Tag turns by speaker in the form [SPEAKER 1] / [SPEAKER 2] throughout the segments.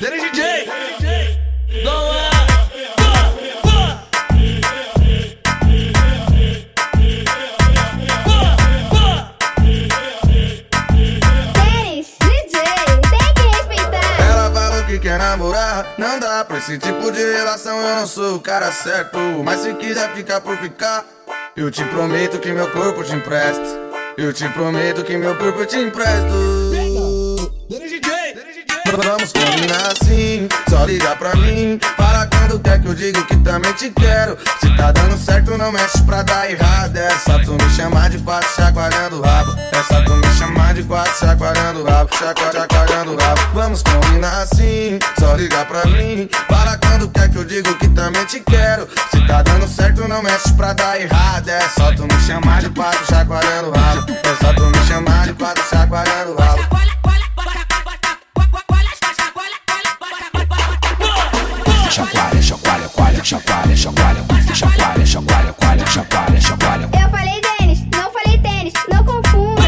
[SPEAKER 1] Dele DJ, não é.
[SPEAKER 2] DJ, tem que respeitar.
[SPEAKER 3] Ela falou que quer namorar, não dá pra esse tipo de relação. Eu não sou o cara certo, mas se quiser ficar por ficar, eu te prometo que meu corpo te empresto. Eu te prometo que meu corpo te empresto. Vamos combinar assim, só ligar pra mim. Quando quer que eu digo que também te quero. Se tá dando certo, não mexe pra dar errado. É só tu me chamar de quatro chacoalhando o rabo. É só tu me chamar de quatro chacoalhando o rabo. Chacoalhando, o rabo. Vamos combinar assim, só ligar pra mim. Fala quando quer que eu digo que também te quero. Se tá dando certo, não mexe pra dar errado. É só tu me chamar de quatro chacoalhando o rabo. É só tu me chamar de quatro chacoalhando o rabo.
[SPEAKER 4] chacoalha, chacoalha, coalha, chacoalha, chacoalha, chacoalha, chacoalha, coalha, chacoalha, chacoalha.
[SPEAKER 2] Eu falei tênis, não falei tênis, não confunda.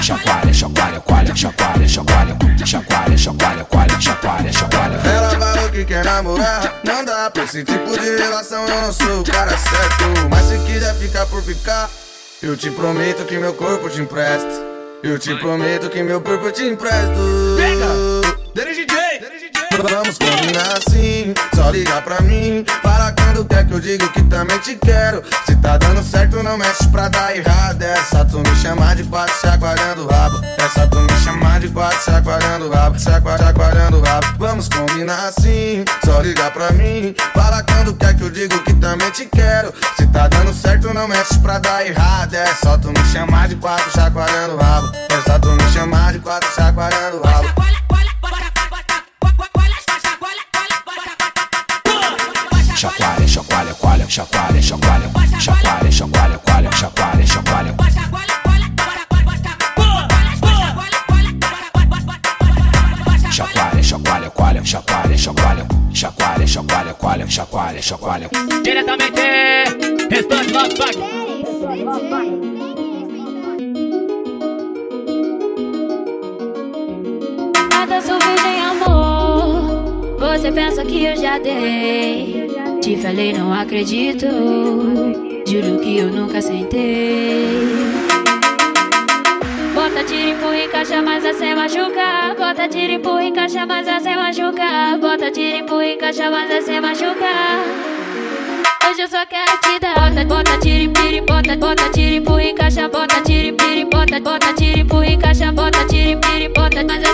[SPEAKER 4] Chacoalha, chacoalha, coalha, chacoalha, chacoalha, chacoalha, chacoalha, coalha, chacoalha, chacoalha.
[SPEAKER 3] Ela falou que quer namorar, não dá pra esse tipo de relação. Eu não sou o cara certo, mas se quiser ficar por ficar, eu te prometo que meu corpo te empresto. Eu te prometo que meu corpo te empresto.
[SPEAKER 1] Dele DJ.
[SPEAKER 3] Vamos combinar assim, só ligar pra mim. Fala quando quer que eu digo que também te quero. Se tá dando certo, não mexe pra dar errado. É só tu me chamar de quatro chacoalhando o rabo. É só tu me chamar de quatro chacoalhando o rabo. Chacoalhando, chacoalhando o rabo. Vamos combinar assim, só ligar pra mim. Fala quando quer que eu digo que também te quero. Se tá dando certo, não mexe pra dar errado. É só tu me chamar de quatro chacoalhando o rabo. É só tu me chamar de quatro chacoalhando o rabo.
[SPEAKER 4] Chacoalha, chacoalha, coalha, chacoalha, chacoalha, chacoalha, chacoalha, coalha, chacoalha, chacoalha. Chacoalha, chacoalha, coalha, chacoalha, chacoalha, chacoalha, chacoalha, coalha, chacoalha, chacoalha.
[SPEAKER 5] Diretamente, restante Love
[SPEAKER 2] DJ.
[SPEAKER 6] Nada sou virgem, amor. Você pensa que eu já dei. Te falei, não acredito. Juro que eu nunca sentei. Bota tiro, empurra e caixa, mas é sem machucar. Bota tiro, empurra e caixa, mas é sem machucar. Bota tiro, empurra e caixa, mas é sem machucar. Hoje eu só quero te dar. Bota, bota, tira, piri, bota, bota, tira, empurra e caixa, bota, tira, piri, bota, bota, tira, empurra e caixa, bota, tira, piri, bota, mas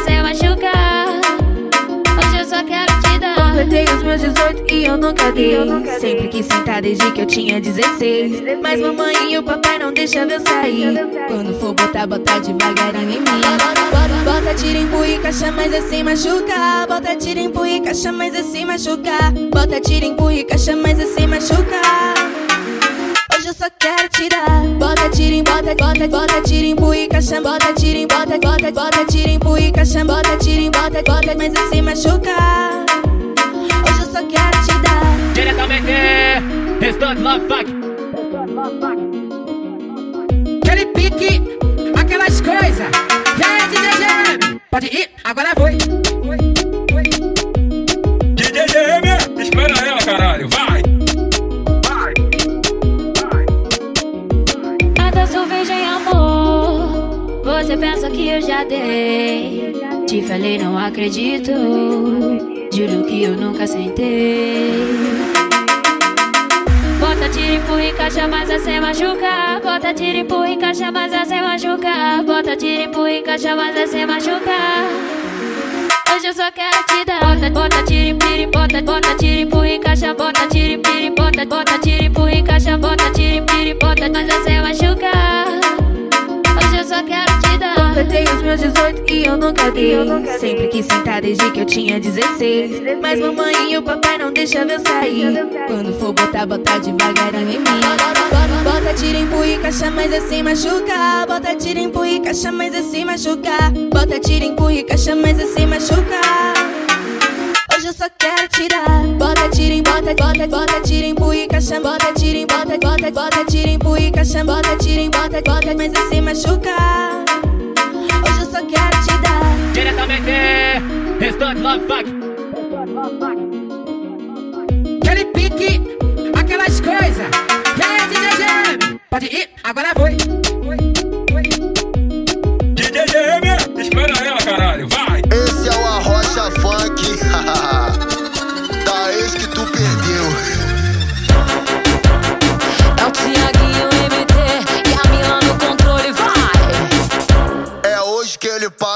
[SPEAKER 7] Completei os meus 18 e eu nunca dei. Sempre quis sentar desde que eu tinha 16. Mas mamãe e o papai não deixam eu sair. Quando for botar, botar devagarinho em mim. Bota, bota tira, empurra e caixa, mas é sem machucar. Bota tira, empurra e caixa, mas é sem machucar. Bota tira, empurra e caixa, mas é sem machucar. Hoje eu só quero tirar. Bota, tira, em- bota, bota, bota, tira, empurra e caixa, bota, tira, em- bota, bota, bota, tira, empurra e caixa, bota, tira, em- bota, bota, mas é sem machucar. Quero te dar.
[SPEAKER 5] Diretamente, restante Love Pack.
[SPEAKER 8] Aquele pique, aquelas coisas. Já é DJ GM. Pode ir, agora foi. Foi, foi.
[SPEAKER 9] DJ GM, espera ela, caralho, vai!
[SPEAKER 6] Nada sou virgem, amor. Você pensa que eu já dei. Te falei, não acredito. Juro que eu nunca sentei. Bota tiro, empurra e caixa, mas é sem machucar. Bota tiro, empurra e caixa, mas é sem machucar. Bota tiro, empurra e caixa, mas é sem machucar. Hoje eu só quero te dar. Bota, bota, tira, piri, bota, bota, tira, empurra e caixa, bota, tira, piri, bota, bota, tira, empurra e caixa, bota, tira, piri, bota, mas é sem machucar.
[SPEAKER 7] Completei os meus 18 e eu nunca dei. Sempre quis sentar desde que eu tinha 16. Mas mamãe e o papai não deixam eu sair. Quando for botar, botar devagarinho em mim. Bota, bota, tira, empurra e caixa, mas é sem machucar. Bota, tira, empurra e caixa, mas é sem machucar. Bota, tira, empurra e caixa, mas é sem machucar. Hoje eu só quero te dar. Bota tira em bota, bota, bota tira em e caixa, bota tira em bota, bota, bota tira em e caixa, bota tira em bota, bota, mas assim machucar. Quero te dar.
[SPEAKER 10] Diretamente, restante Love Fuck.
[SPEAKER 5] Aquele pique, aquelas coisas. E aí, DJ? Pode ir, agora foi. Foi, foi.
[SPEAKER 9] DJ espera ela, caralho, vai!
[SPEAKER 11] Esse é o Arrocha Funk.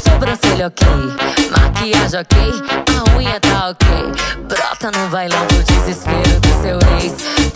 [SPEAKER 12] sobrancelha ok, maquiagem ok, a unha tá ok. Brota no bailão pro desespero do seu ex.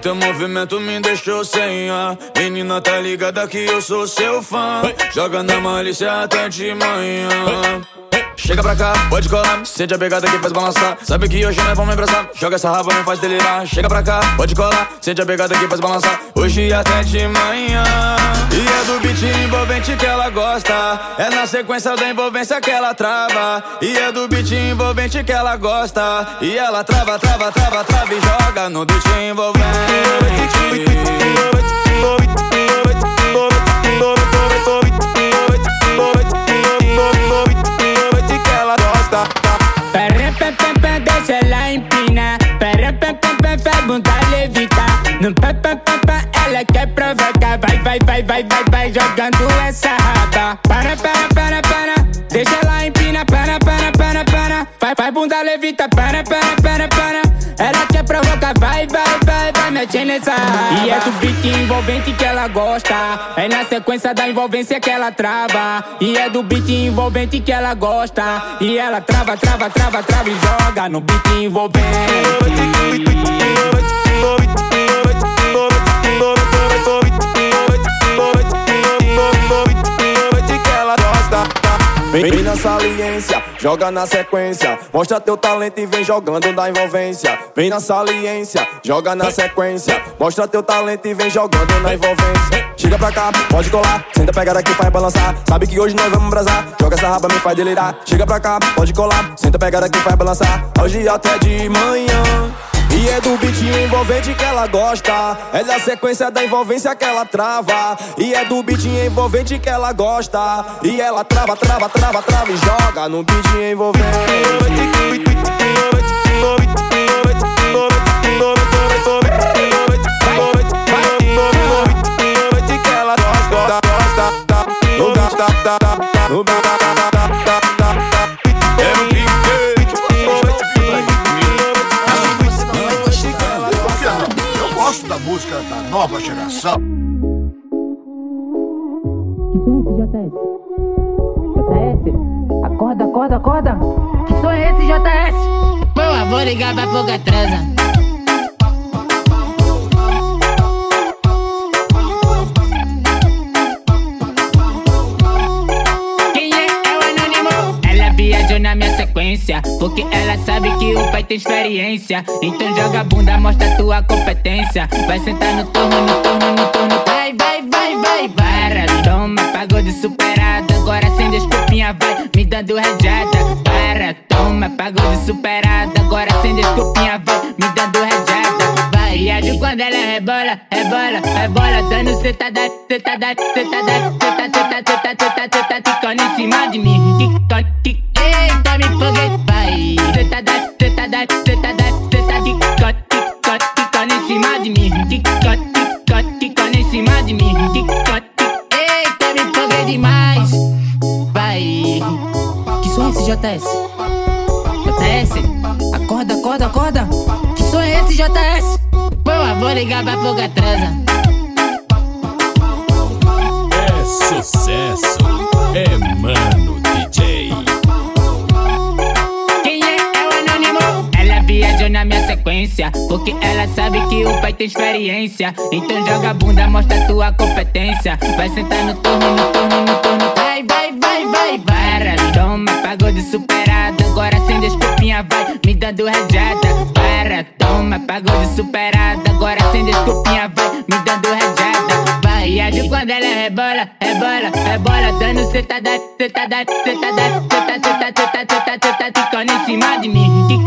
[SPEAKER 13] Teu movimento me deixou sem ar. Menina, tá ligada que eu sou seu fã. Joga na malícia até de manhã. Chega pra cá, pode colar, sente a pegada que faz balançar. Sabe que hoje nós vamos emprestar. Joga essa raba, me faz delirar. Chega pra cá, pode colar, sente a pegada que faz balançar. Hoje até de manhã. E é do beat envolvente que ela gosta. É na sequência da envolvência que ela trava. E é do beat envolvente que ela gosta. E ela trava, trava, trava, trava e joga no beat envolvente. Gosta.
[SPEAKER 5] Pera, pé, pé, pé, deixa ela empina. Pera, pé, pé, pé, faz bunda levitar. No pé, pé, pé, pé, ela quer provocar. Vai, vai, vai, vai, vai, vai, jogando essa raba. Para, para, para, para. Deixa ela empina. Para, para, para, para. Vai, vai, bunda levita. Para, para, para, E é do beat envolvente que ela gosta. É na sequência da envolvência que ela trava. E é do beat envolvente que ela gosta. E ela trava, trava, trava, trava e joga no beat envolvente. que ela gosta.
[SPEAKER 14] Vem, vem na saliência, joga na sequência. Mostra teu talento e vem jogando na envolvência. Vem na saliência, joga na sequência. Mostra teu talento e vem jogando na envolvência. Chega pra cá, pode colar. Senta pegada aqui, faz balançar. Sabe que hoje nós vamos abrasar. Joga essa raba, me faz delirar. Chega pra cá, pode colar. Senta pegada aqui, faz balançar. Hoje até de manhã. E é do beat envolvente que ela gosta. É da sequência da envolvência que ela trava. E é do beat envolvente que ela gosta. E ela trava, trava, trava, trava e joga no beat envolvente.
[SPEAKER 15] Eu música da nova geração.
[SPEAKER 16] JS? JS? Acorda, acorda, acorda! Que som é esse, JS?
[SPEAKER 5] Boa, vou ligar pra pouca transa. Sequência. Porque ela sabe que o pai tem experiência. Então joga a bunda, mostra tua competência. Vai sentar no turno, no turno, no turno. Vai, vai, vai, vai, para. Toma, pagou de superada. Agora sem desculpinha, vai me dando rajada. Para, toma, pagou de superada. Agora sem desculpinha, vai me dando rajada. Vai, e a quando ela rebola, rebola, rebola. Dando cetada, cetada, cetada, cetada, cetada, cetada, cetada, ticando em cima de mim. Ligar pra pouca transa.
[SPEAKER 13] É sucesso, é mano DJ.
[SPEAKER 5] Quem é? É o anônimo. Ela viajou na minha sequência. Porque ela sabe que o pai tem experiência. Então joga a bunda, mostra tua competência. Vai sentar no turno, no turno, no turno. Vai, vai, vai, vai, para. Toma, pagou de superada. Agora sem desculpinha, vai me dando rajada. Toma, pagou de superada. Agora sem desculpinha, vai me dando rajada. Vai, e a Ju quando ela rebola, rebola, rebola. Dando cetada, cetada, cetada, cetada, cetada, cetada, cetada, ticando em cima de mim. Ticando, tic,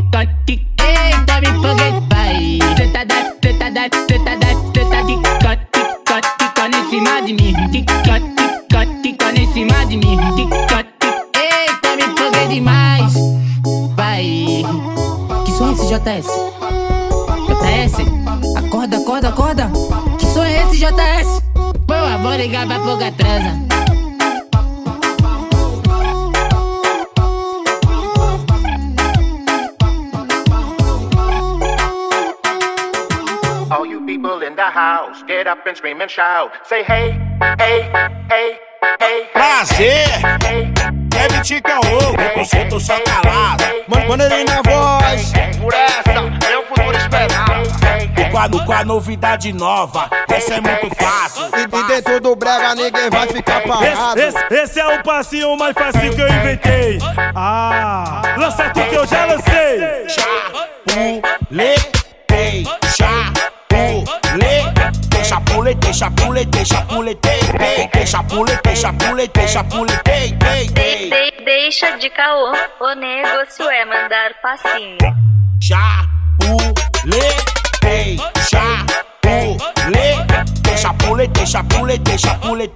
[SPEAKER 5] ligar pra pouca transa.
[SPEAKER 17] All you people in the house, get up and scream and shout. Say hey, hey, hey, hey.
[SPEAKER 15] Prazer! É Vitica O, eu sou tô só calado. Mano, maneirinho na voz.
[SPEAKER 17] Por essa, meu futuro esperado.
[SPEAKER 15] Com a, novidade nova, essa é muito fácil. E, e dentro do brega ninguém vai ficar parado.
[SPEAKER 18] Esse, esse, esse é o passinho mais fácil que eu inventei. Ah, lança tu que eu já lancei.
[SPEAKER 15] Chapuletei, chapuletei, chapuletei, chapuletei, chapuletei, chapuletei, chapuletei, chapuletei,
[SPEAKER 19] De- de- deixa de caô, o negócio é mandar passinho.
[SPEAKER 15] Chapulei, chapulei, chapulei, chapulei,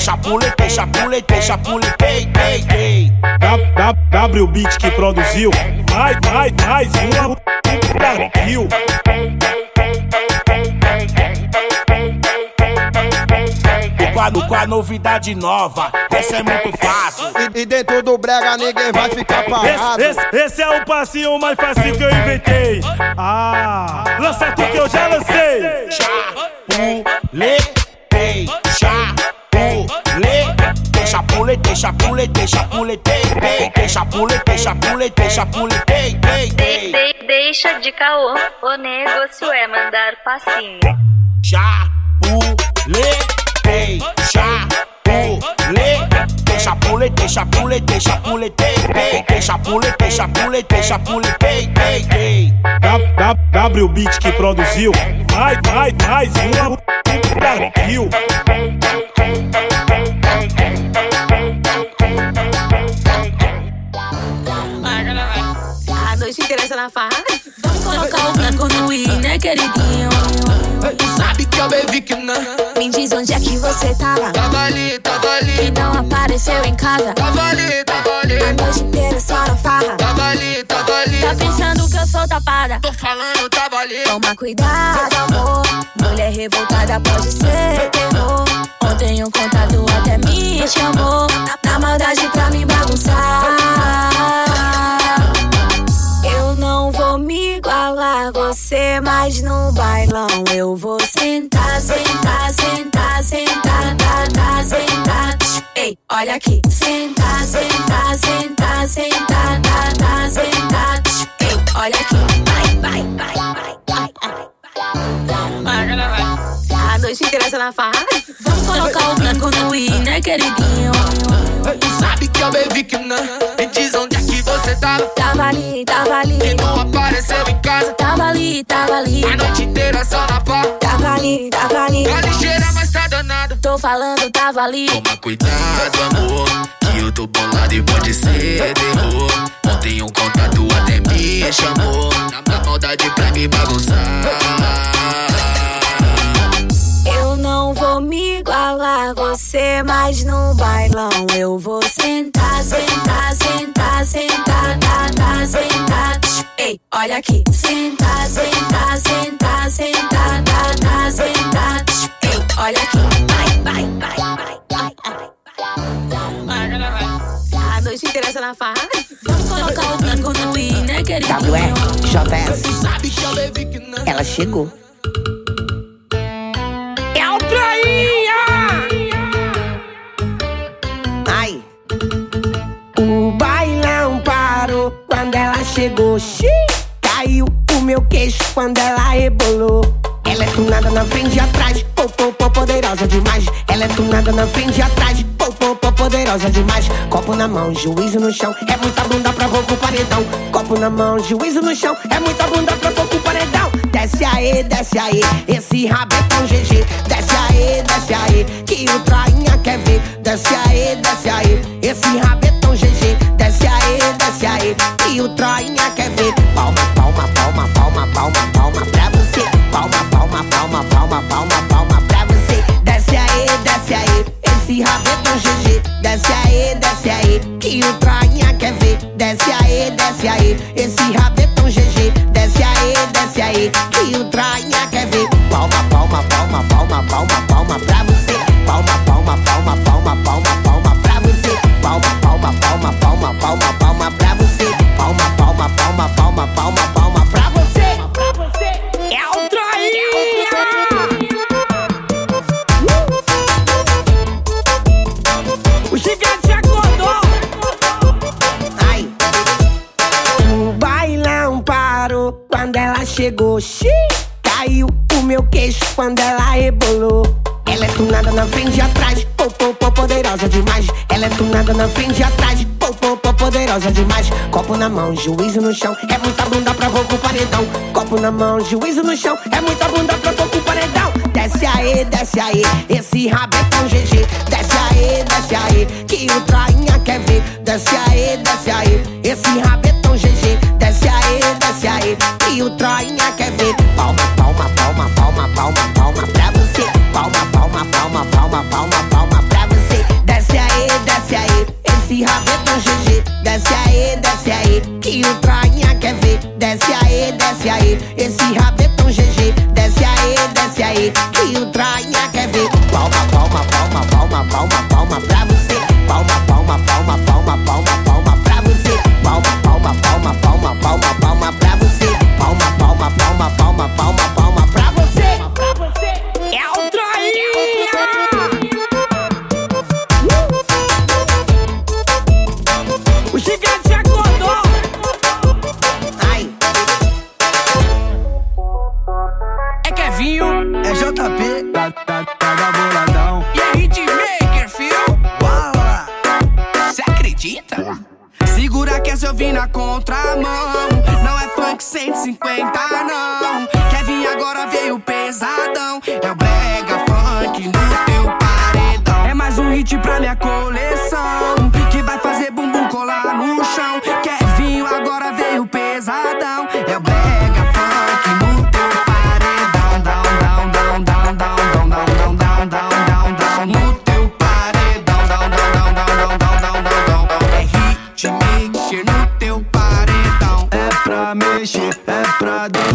[SPEAKER 15] chapulei, chapulei, chapulei, chapulei,
[SPEAKER 18] W- W Beat que produziu. Vai, vai, mais uma. Brasil.
[SPEAKER 15] E com a, novidade nova, essa é muito fácil. E, e dentro do brega ninguém vai ficar parado.
[SPEAKER 18] Esse, esse, esse é o passinho mais fácil que eu inventei. Ah, lança tu que eu já lancei.
[SPEAKER 15] Chapulei, chapulei, chapulei, chapulei, chapulei, chapulei, chapulei, chapulei,
[SPEAKER 19] De- de- deixa de caô, o negócio é mandar passinho.
[SPEAKER 15] Chapulei, chapulei, chapulei, chapuletei, chapuletei, chapuletei, tei, chapuletei, chapuletei, chapuletei, tei, tei.
[SPEAKER 18] W Beat que produziu, vai, vai, mais uma Brasil.
[SPEAKER 16] A noite inteira essa na farra. No i, né, queridinho?
[SPEAKER 20] Sabe que eu bebi que não.
[SPEAKER 16] Me diz onde é que você tava.
[SPEAKER 20] Tava ali, tava ali.
[SPEAKER 16] E não apareceu em casa.
[SPEAKER 20] Tava ali, tava ali.
[SPEAKER 16] A noite inteira só na farra.
[SPEAKER 20] Tava ali, tava ali.
[SPEAKER 16] Tá pensando que eu sou tapada?
[SPEAKER 20] Tô falando, tava ali.
[SPEAKER 16] Toma cuidado, amor. Mulher revoltada pode ser terror. Ontem um contato até me chamou. Na maldade pra me bagunçar. Eu não vou me igualar você, mas no bailão eu vou sentar, sentar, sentar, sentar, tá, tá, sentar. Ei, olha aqui, sentar, sentar, sentar, sentar, tá, tá, sentar. Ei, olha aqui, vai, vai, vai, vai, vai, vai. A noite inteira essa na farra. Vamos colocar o branco no i, né, queridinho?
[SPEAKER 20] Sabe que eu bebi que não. Me diz onde é que você tava.
[SPEAKER 16] Tava ali, tava ali.
[SPEAKER 20] E não apareceu em casa.
[SPEAKER 16] Tava ali, tava ali.
[SPEAKER 20] A noite inteira só na farra.
[SPEAKER 16] Tava ali, tava ali.
[SPEAKER 20] Tá ligeira, mas tá danada.
[SPEAKER 16] Tô falando, tava ali.
[SPEAKER 14] Toma cuidado, amor, que eu tô bolado e pode ser terror. Ontem um contato até me chamou, na maldade pra me bagunçar.
[SPEAKER 16] Eu não vou me igualar você, mas no bailão eu vou sentar, sentar, sentar, sentar, tá, tá, sentar. Ei, olha aqui, sentar, sentar, sentar, sentar, tá, tá, sentar. Ei, olha aqui, vai, vai, vai, vai, vai, vai. A noite inteira essa na farra. Vamos colocar o branco no i, né, queridinho?
[SPEAKER 21] WJS.
[SPEAKER 20] Sabe que eu bebi que não.
[SPEAKER 21] Ela chegou. Ai. O bailão parou quando ela chegou. Xiii. Caiu o meu queixo quando ela rebolou. Ela é tunada na frente e atrás, pô, pô, pô, poderosa demais. Ela é tunada na frente e atrás, pô, pô, pô, poderosa demais. Copo na mão, juízo no chão, é muita bunda pra pouco paredão. Copo na mão, juízo no chão, é muita bunda pra. Desce aí, desce aí, esse rabetão GG. Desce aí, desce aí, que o trainha quer ver. Desce aí, desce aí, esse rabetão GG. Desce aí, desce aí, que o trainha quer ver. bảo mật poderosa demais. Copo na mão, juízo no chão, é muita bunda pra pouco paredão. Copo na mão, juízo no chão, é muita bunda pra pouco paredão. Desce aí, desce aí, esse rabetão GG. Desce aí, desce aí, que o trainha quer ver. Desce aí, desce aí, esse rabetão GG. Desce aí, desce aí, que o trainha
[SPEAKER 7] hitmaker no teu paredão.
[SPEAKER 22] É pra mexer, é pra dançar,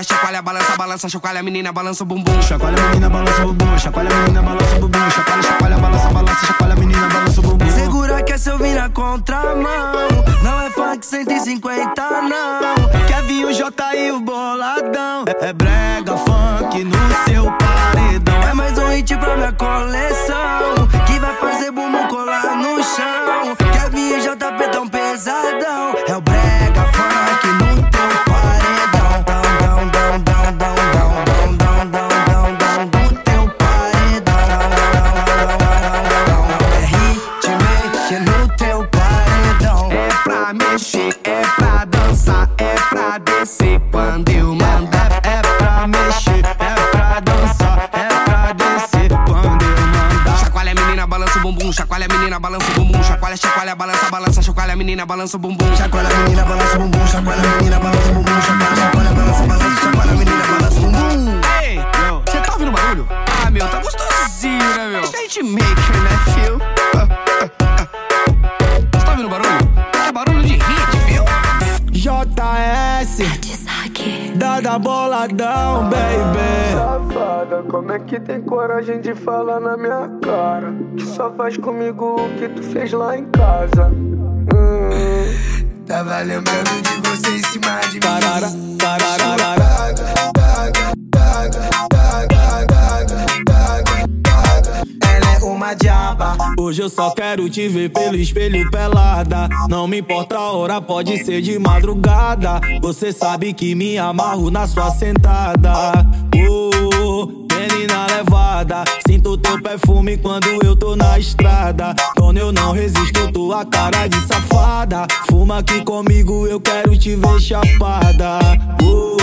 [SPEAKER 7] Chacoalha, chacoalha, balança, balança. Chacoalha menina, balança o bumbum.
[SPEAKER 22] Chacoalha menina, balança o bumbum, chacoalha menina, balança o bumbum, chacoalha, chacoalha, balança, balança, chacoalha menina, balança o bumbum.
[SPEAKER 7] Segura que é se eu vir na contramão. Não é funk 150, não.
[SPEAKER 22] Quer vir o J e o boladão? É, é brega funk no seu paredão.
[SPEAKER 7] É mais um hit pra minha coleção. Que vai fazer bumbum colar no chão. Quer vir o JP tão pesadão? Balança o bumbum. Chacoalha, chacoalha, balança, balança. Chacoalha menina, balança o bumbum. Chacoalha menina, balança o bumbum. Chacoalha menina, balança o bumbum. Chacoalha, chacoalha, balança, balança. Chacoalha menina, balança o bumbum. Ei, você tá ouvindo barulho? Ah, meu, tá gostosinho, né, meu? Isso é hitmaker, né,
[SPEAKER 22] JS, Dada boladão, baby.
[SPEAKER 23] Safada, como é que tem coragem de falar na minha cara? Que só faz comigo o que tu fez lá em casa. Hum.
[SPEAKER 7] Tava lembrando de você em cima de mim.
[SPEAKER 22] Tarara, tararara.
[SPEAKER 7] Ela diaba.
[SPEAKER 22] Hoje eu só quero te ver pelo espelho pelada. Não me importa a hora, pode ser de madrugada. Você sabe que me amarro na sua sentada. Oh, menina levada. Sinto teu perfume quando eu tô na estrada. Quando eu não resisto, tua cara de safada. Fuma aqui comigo, eu quero te ver chapada. Oh,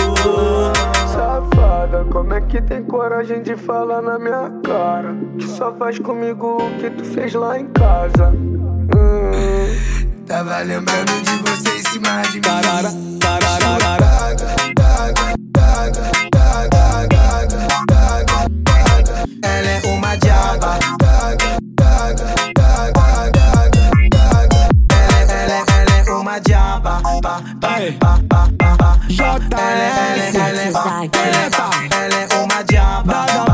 [SPEAKER 23] Safada, como é que tem coragem de falar na minha cara? Que só faz comigo o que tu fez lá em casa. Hum.
[SPEAKER 7] Tava lembrando de você em cima de mim.
[SPEAKER 22] tarara, tararara.
[SPEAKER 7] Ela é uma diaba. Ela é uma diaba.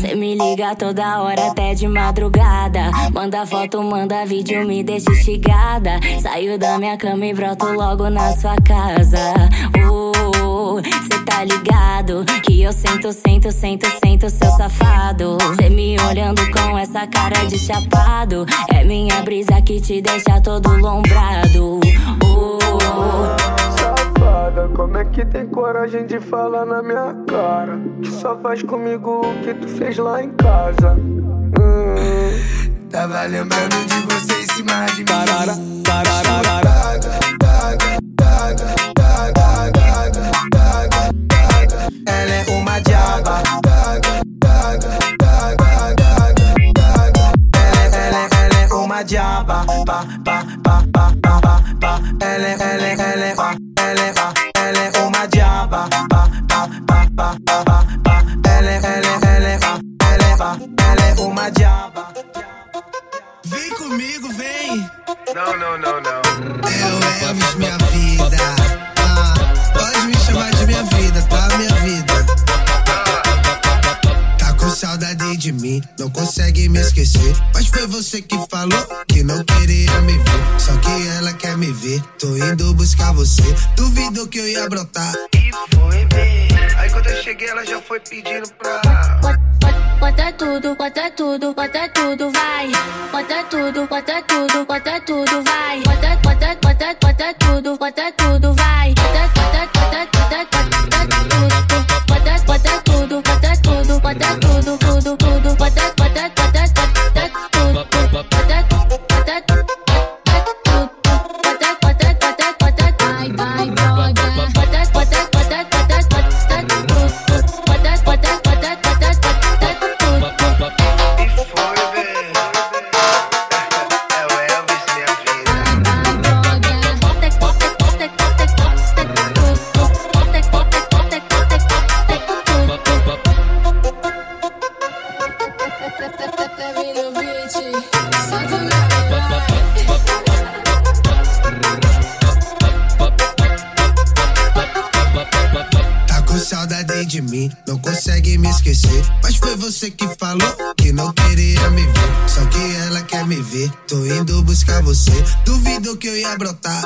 [SPEAKER 6] Cê me liga toda hora, até de madrugada. Manda foto, manda vídeo, me deixa instigada. Saio da minha cama e broto logo na sua casa. Oh, cê tá ligado? Que eu sento, sento, sento, sento, seu safado. Cê me olhando com essa cara de chapado. É minha brisa que te deixa todo lombrado. Oh,
[SPEAKER 23] Como é que tem coragem de falar na minha cara? Que só faz comigo o que tu fez lá em casa. Hum.
[SPEAKER 7] Tava lembrando de você em cima de mim.
[SPEAKER 22] Tarara, tararara.
[SPEAKER 7] Ela é uma diaba. Ela, ela, ela é uma diaba. Pa, pa, pa, pa, pa, pa, pa. Ela, é- ela, ela, é- pa,
[SPEAKER 23] Não, não, não, não.
[SPEAKER 7] Eu Elvis, minha vida. Ah, pode me chamar de minha vida, tá? Minha vida. Tá com saudade de mim, não consegue me esquecer. Mas foi você que falou que não queria me ver. Só que ela quer me ver, tô indo buscar você.
[SPEAKER 24] Duvido que eu ia brotar.
[SPEAKER 23] E foi bem. Aí quando eu cheguei, ela já foi pedindo pra.
[SPEAKER 6] Bota tudo, bota tudo, bota tudo, vai. Bota tudo, bota
[SPEAKER 25] brotar.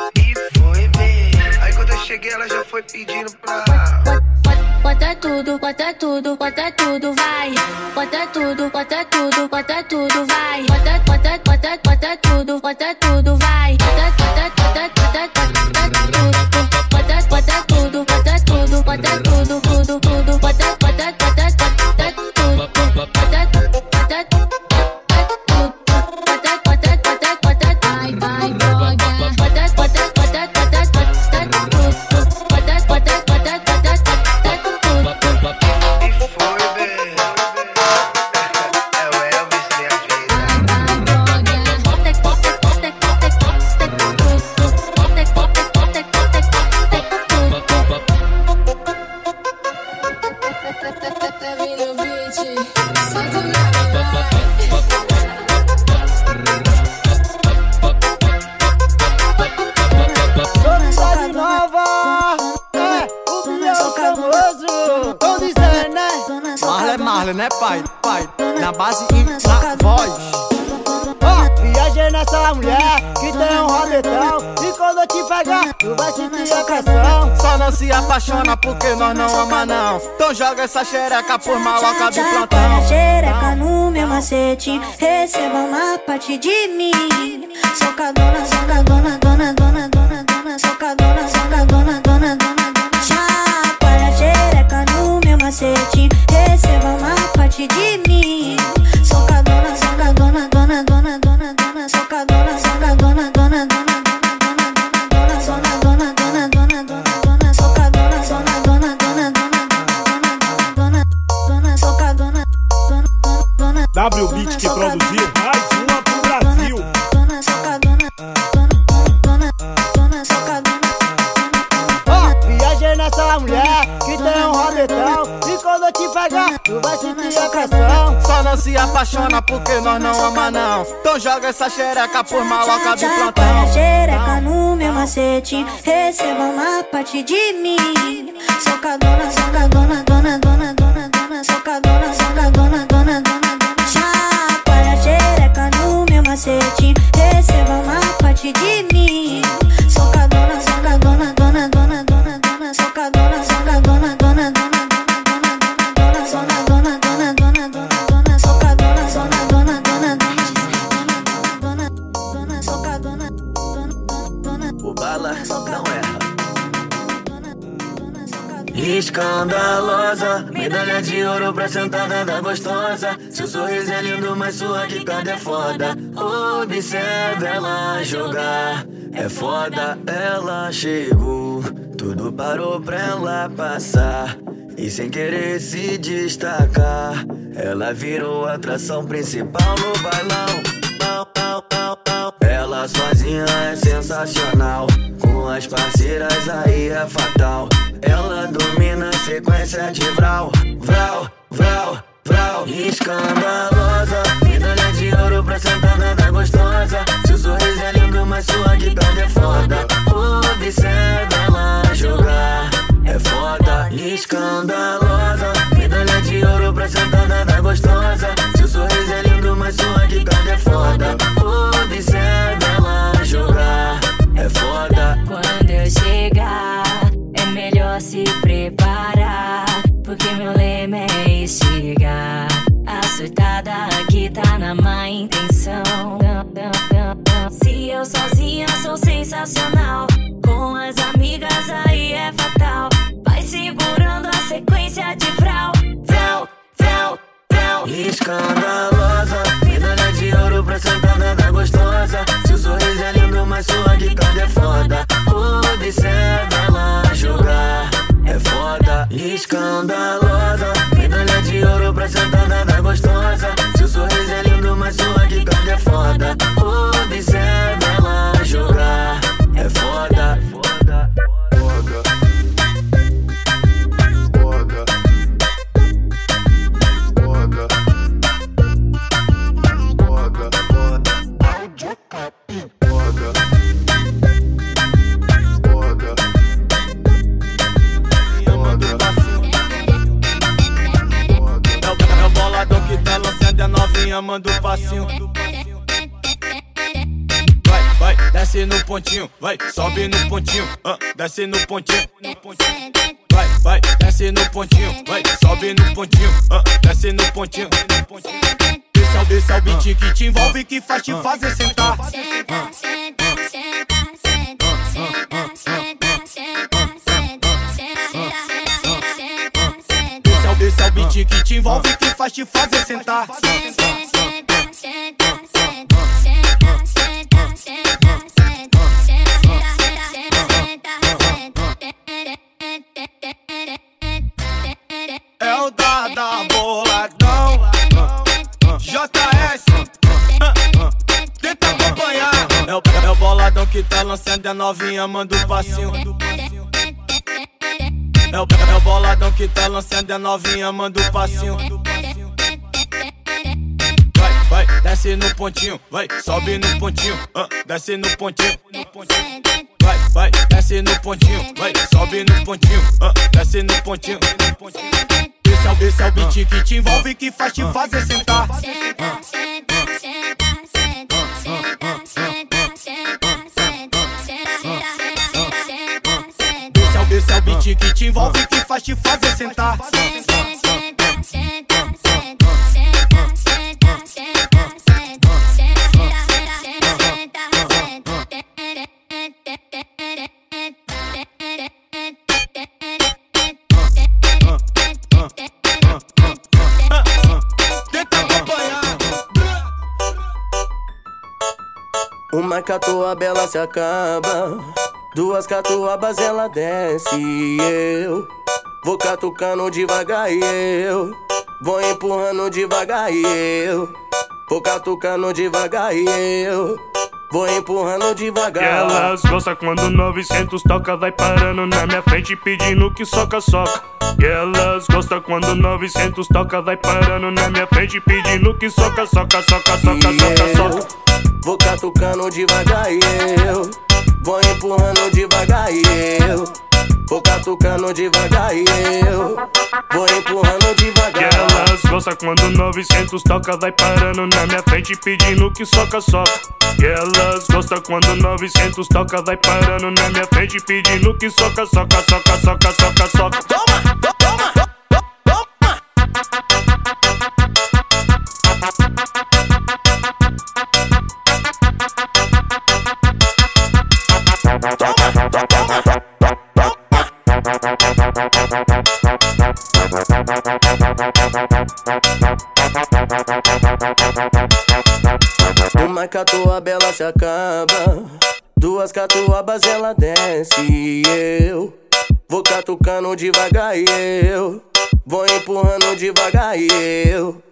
[SPEAKER 18] W Beat que produziu mais uma pro Brasil.
[SPEAKER 26] Oh, viajei nessa mulher que tem um rabetão E quando eu te pegar, tu vai sentir a pressão.
[SPEAKER 27] Só não se apaixona porque nós não ama não. Então joga essa xereca por maloca
[SPEAKER 25] do
[SPEAKER 27] plantão.
[SPEAKER 25] xereca no meu macete. Receba uma parte de mim. Socadona, socadona, dona, dona, dona, dona, socadona, socadona
[SPEAKER 28] 姐姐 escandalosa. Medalha de ouro pra sentada da gostosa. Seu sorriso é lindo, mas sua quicada é foda. Observe ela jogar, é foda. Ela chegou, tudo parou pra ela passar. E sem querer se destacar, ela virou a atração principal no bailão. Ela sozinha é sensacional, com as parceiras aí é fatal. Ela do sequência de vral, vral, vral, vral. Escandalosa, medalha de ouro pra sentada da gostosa. Seu sorriso é lindo, mas sua guitarra é foda. Observa ela jogar, é foda. Escandalosa, medalha de ouro pra sentada da gostosa. Seu sorriso é lindo, mas sua guitarra é foda. Observa ela jogar, é foda.
[SPEAKER 6] Quando eu chegar. tá na má intenção. Se
[SPEAKER 29] eu sozinha sou sensacional, com as amigas aí é fatal. Vai segurando a sequência de frau, frau, frau, frau.
[SPEAKER 30] Escandalosa, medalha de ouro pra sentada da gostosa. Seu sorriso é lindo, mas sua guitarra é foda. Observa lá jogar, é foda. Escandalosa, medalha de ouro pra sentada da
[SPEAKER 22] manda o passinho. Vai, vai, desce no pontinho, vai, sobe no pontinho, ah, desce no pontinho. Vai, vai, desce no pontinho, vai, sobe no pontinho, ah, desce no pontinho. Esse é, o, esse é o beat que te envolve, que faz te fazer sentar. Esse é, é beat que te envolve, que faz te fazer sentar. É o Dada Boladão. JS Tenta acompanhar. É o, é o boladão que tá lançando a novinha, manda o passinho é o, é o boladão que tá lançando a novinha, manda o passinho. Vai, vai, desce no pontinho, vai, sobe no pontinho, ah, desce no pontinho. Vai, vai, desce no pontinho, vai, sobe no pontinho, ah, desce no pontinho. Esse é, esse é o beat que te envolve, que faz te fazer sentar. É, te envolve, que faz te fazer sentar.
[SPEAKER 30] Uma catuaba se acaba, duas catuabas ela desce e eu vou catucando devagar e eu vou empurrando devagar e eu vou catucando devagar e eu vou empurrando
[SPEAKER 18] E
[SPEAKER 30] devagar.
[SPEAKER 18] elas gostam quando 900 toca, vai parando na minha frente pedindo que soca, soca. E elas gostam quando 900 toca, vai parando na minha frente pedindo que soca, soca, soca, soca, soca, soca.
[SPEAKER 30] Vou catucando devagar e eu Vou empurrando devagar e eu Vou catucando devagar e eu Vou empurrando devagar
[SPEAKER 18] elas gostam quando 900 toca, vai parando na minha frente pedindo que soca, soca. E elas gostam quando 900 toca, vai parando na minha frente pedindo que soca, soca, soca, soca, soca, soca. Toma, toma,
[SPEAKER 30] acaba Duas catuabas ela desce e eu Vou catucando devagar e eu Vou empurrando devagar e eu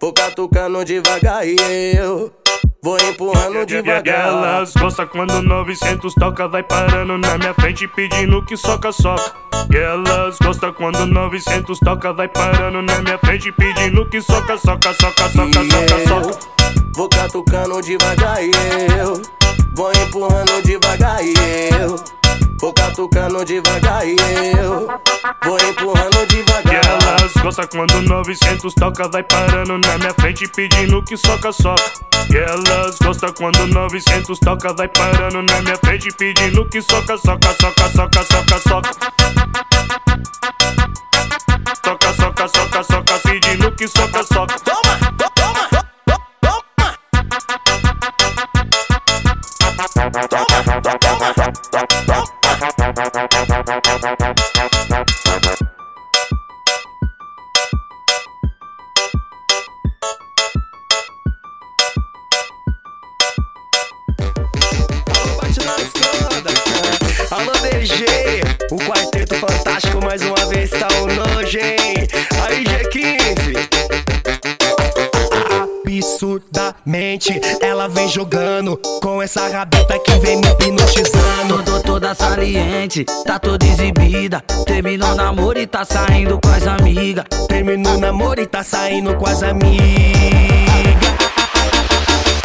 [SPEAKER 30] Vou catucando devagar e eu Vou empurrando devagar
[SPEAKER 18] elas gostam quando 900 toca, vai parando na minha frente pedindo que soca, soca. E elas gostam quando 900 toca, vai parando na minha frente pedindo que soca, soca, soca, soca, soca, soca.
[SPEAKER 30] Vou catucando devagar e eu Vou empurrando devagar e eu Vou catucando devagar e eu Vou empurrando
[SPEAKER 18] E
[SPEAKER 30] devagar
[SPEAKER 18] elas gostam quando 900 toca, vai parando na minha frente pedindo que soca, soca. E elas gostam quando 900 toca, vai parando na minha frente pedindo que soca, soca, soca, soca, soca, soca. Soca, soca, soca, soca, pedindo que soca, soca. Toma, toma.
[SPEAKER 31] Alô DG, o quarteto fantástico mais uma vez tá o Nojem. Aí G15. Absurdamente, ela vem jogando com essa rabeta que vem me hipnotizando.
[SPEAKER 32] Tô toda saliente, tá toda exibida. Terminou namoro e tá saindo com as amigas.
[SPEAKER 31] Terminou namoro e tá saindo com as amigas.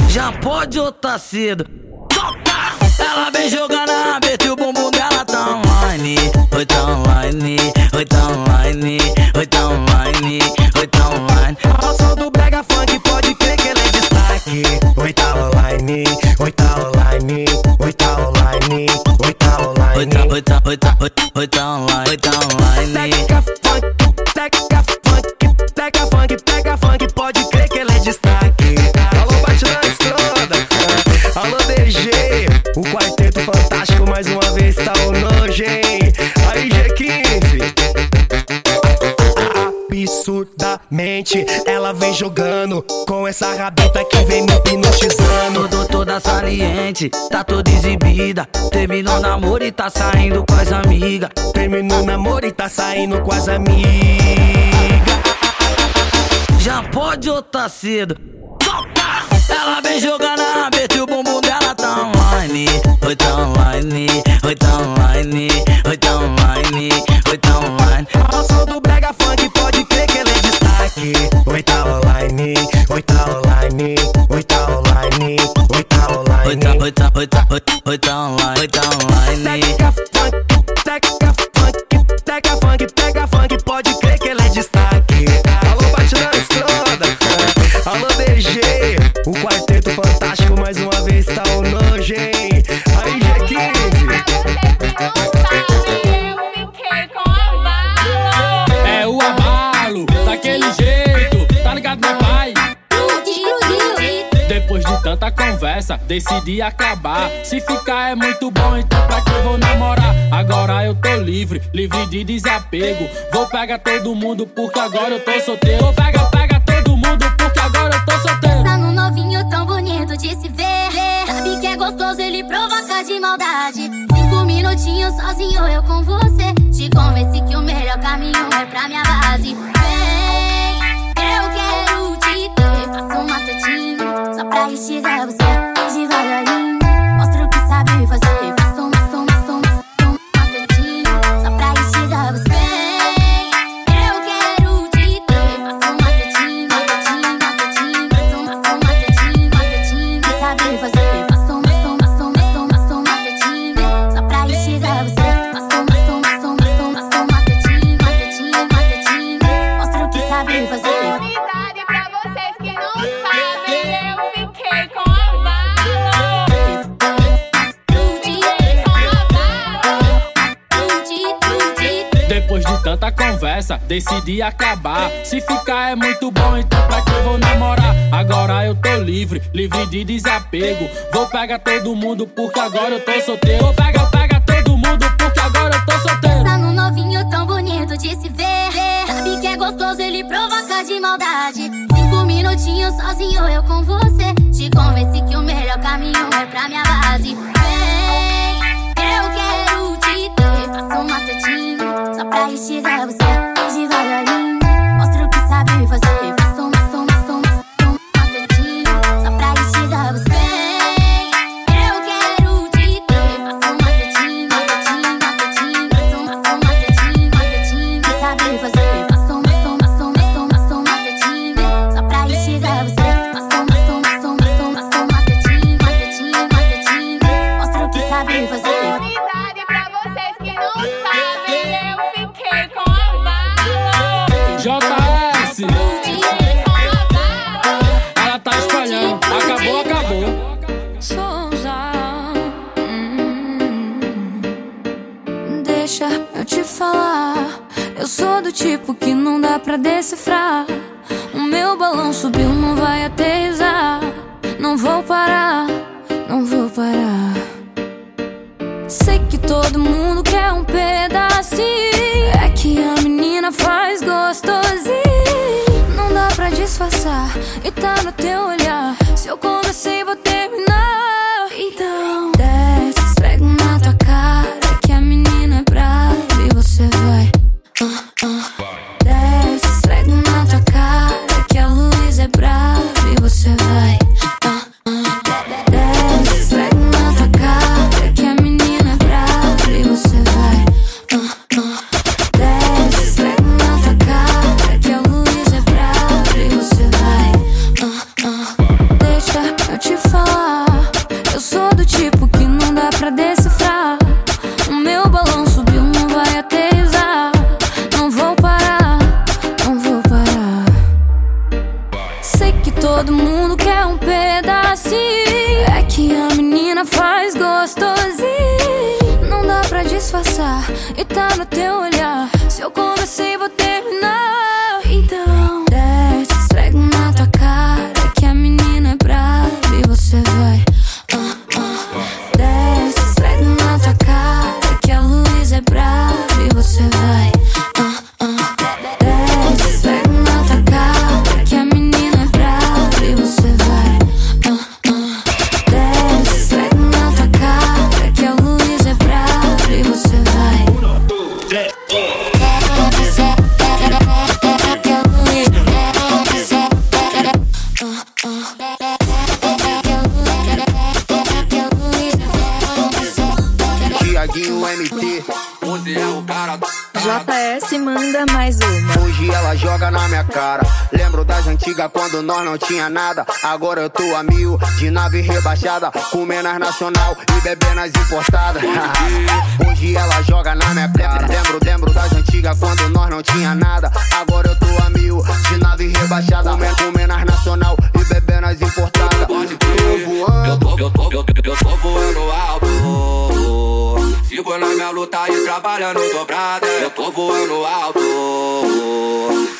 [SPEAKER 32] Já pode ou tá cedo? Ela vem jogando a rabeta e o bumbum dela tá online. Oi, tá online, oi, tá online, oi, tá online, oi, tá online.
[SPEAKER 31] Online, oi, tá online, oi, tá online, oi, tá online.
[SPEAKER 32] Oi, tá, oi, tá, oi, tá, oi, tá online, oi, tá online.
[SPEAKER 31] Pega funk, pega funk, pega funk, pega funk, pode crer que ele é destaque. Alô, bate na estroda. Alô, DG, o quarteto fantástico mais uma vez tá o Nojem. Aí, Absurdamente, ela vem jogando com essa rabeta que vem me hipnotizando.
[SPEAKER 32] Tô toda saliente, tá toda exibida. Terminou namoro e tá saindo com as amigas.
[SPEAKER 31] Terminou namoro e tá saindo com as amigas.
[SPEAKER 32] Já pode ou tá cedo? Ela vem jogando a rabeta e o bumbum dela tá online. Oi, tá online, oi, tá online, oi, tá online, oi, tá online.
[SPEAKER 31] Ao som do brega funk, destaque. Oi, tá online, oi, tá online, oi, tá online, oi, tá online.
[SPEAKER 32] Oi, tá, oi, tá, oi, tá, oi, tá online, oi, tá online.
[SPEAKER 31] Pega funk, pega funk, pega funk, pode crer que ele é destaque.
[SPEAKER 33] Conversa, decidi acabar. Se ficar é muito bom, então pra que eu vou namorar? Agora eu tô livre, livre de desapego. Vou pegar todo mundo porque agora eu tô solteiro. Vou pegar, pega todo mundo porque agora eu tô solteiro.
[SPEAKER 34] Tá no novinho tão bonito de se ver. Sabe que é gostoso, ele provoca de maldade. Cinco minutinhos sozinho, eu com você. Te convenci que o melhor caminho é pra minha base. Vem, eu quero te ter. Faça um macetinho só pra instigar você devagarinho.
[SPEAKER 33] Decidi acabar. Se ficar é muito bom, então pra que eu vou namorar? Agora eu tô livre, livre de desapego. Vou pegar todo mundo porque agora eu tô solteiro. Vou pegar, pega todo mundo porque agora eu tô solteiro.
[SPEAKER 34] Tá no novinho tão bonito de se ver. Sabe que é gostoso, ele provoca de maldade. Cinco minutinhos sozinho, eu com você. Te convenci que o melhor caminho é pra minha base. Vem, eu quero te ter. Faça um macetinho pra instigar você devagarinho. Mostra o que sabe fazer.
[SPEAKER 35] E tá no teu olhar. Se eu comecei, vou terminar. Então, desce, esfrega na tua cara. Que a menina é brava e você vai.
[SPEAKER 11] Quando nós não tinha nada. Agora eu tô a mil, de nave rebaixada. Comendo as nacional e bebendo as importadas. Hoje ela joga na minha cara. Lembro, lembro das antigas quando nós não tinha nada. Agora eu tô a mil, de nave rebaixada. Comendo, comendo as nacional e bebendo as importadas. Tô voando.
[SPEAKER 18] Eu tô, eu tô, eu tô voando alto. Sigo na minha luta e trabalhando dobrada. Eu tô voando alto.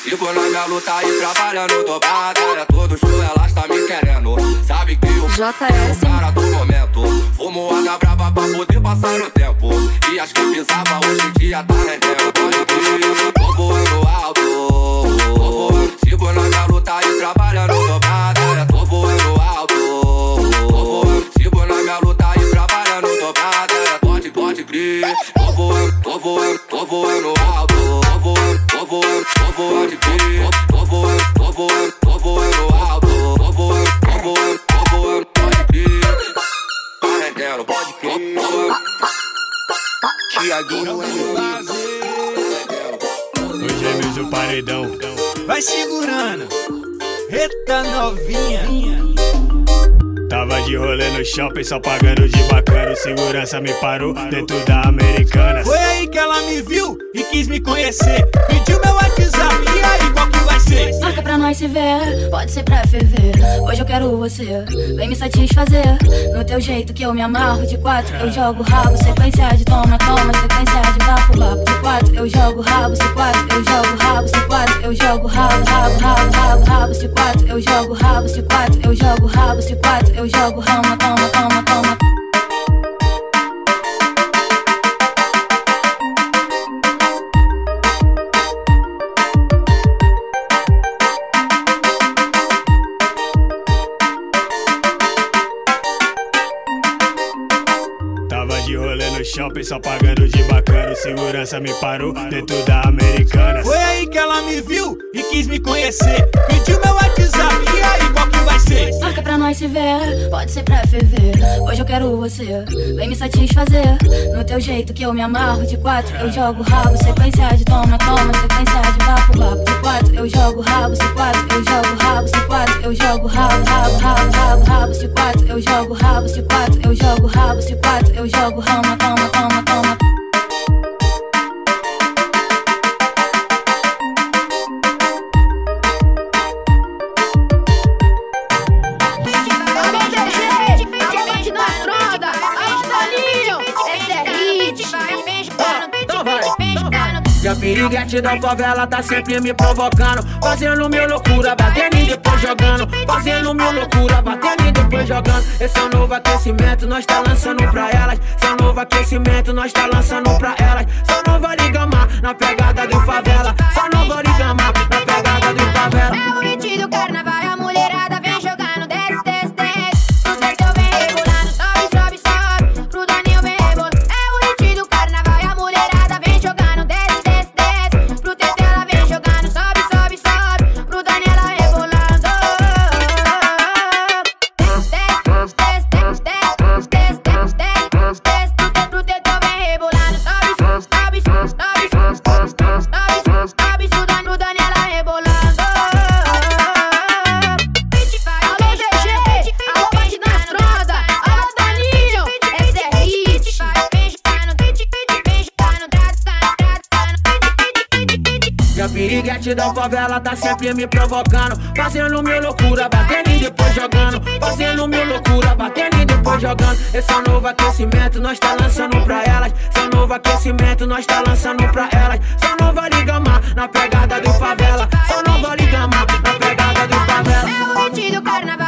[SPEAKER 18] Sigo na minha luta e trabalhando dobrada. É todo show, elas tá me querendo. Sabe que o
[SPEAKER 36] JS.
[SPEAKER 18] cara do momento. Fumo a brava pra poder passar o tempo. E as que pisava hoje em dia tá rendendo. Pode crer, tô voando alto. Tô voando, sigo na minha luta e trabalhando dobrada. Crer. Tô voando, tô voando, tô voando alto. Tô voando, tô voando, tô voando crer. Tô voando, tô voando, tô voando alto. Tô voando, tô voando, tô voando, pode crer. Tá rendendo, pode crer. Tô voando.
[SPEAKER 11] Tiaguinho
[SPEAKER 22] Os gêmeos do paredão. Vai segurando. Eita novinha. Tava de rolê no shopping, só pagando de bacana. O Segurança me parou dentro da americana. Foi aí que ela me viu e quis me conhecer. Pediu meu WhatsApp, e aí qual que vai ser?
[SPEAKER 35] Marca pra nós se ver, pode ser pra ferver. Hoje eu quero você, vem me satisfazer. No teu jeito que eu me amarro de quatro, eu jogo rabo, sequência de toma, toma, sequência de vapo, vapo. De quatro, eu jogo rabo, se quatro, eu jogo rabo, se quatro, eu jogo rabo, rabo, rabo, rabo, rabo, se quatro, eu jogo rabo, se quatro, eu jogo rabo, se quatro, eu jogo rama, toma, toma, toma.
[SPEAKER 22] you shopping, só pagando de bacana. O Segurança me parou dentro da americana. Foi aí que ela me viu e quis me conhecer. Pediu meu WhatsApp, e aí qual que vai ser?
[SPEAKER 35] Marca pra nós se ver, pode ser pra ferver. Hoje eu quero você, vem me satisfazer. No teu jeito que eu me amarro de quatro, eu jogo rabo, sequência de toma, toma, sequência de vapo, vapo. De quatro, eu jogo rabo, se quatro, eu jogo rabo, se quatro, eu jogo rabo, rabo, rabo, rabo, rabo, se quatro, eu jogo rabo, se quatro, eu jogo rabo, se quatro, eu jogo rama, toma, come, come.
[SPEAKER 37] E piriguete da favela tá sempre me provocando. Fazendo mil loucura, batendo e depois jogando. Fazendo mil loucura, batendo e depois jogando. Esse é o novo aquecimento, nós tá lançando pra elas. Esse é o novo aquecimento, nós tá lançando pra elas. Só novo Arigamar, na pegada de favela. Só novo Arigamar, na pegada de favela
[SPEAKER 30] Gratidão favela tá sempre me provocando. Fazendo mil loucura, batendo e depois jogando. Fazendo mil loucura, batendo e depois jogando. Esse é o novo aquecimento, nós tá lançando pra elas. Esse é o novo aquecimento, nós tá lançando pra elas. Só nova liga mar na pegada do favela. Só nova liga mar na pegada do favela.
[SPEAKER 37] É o hit do carnaval.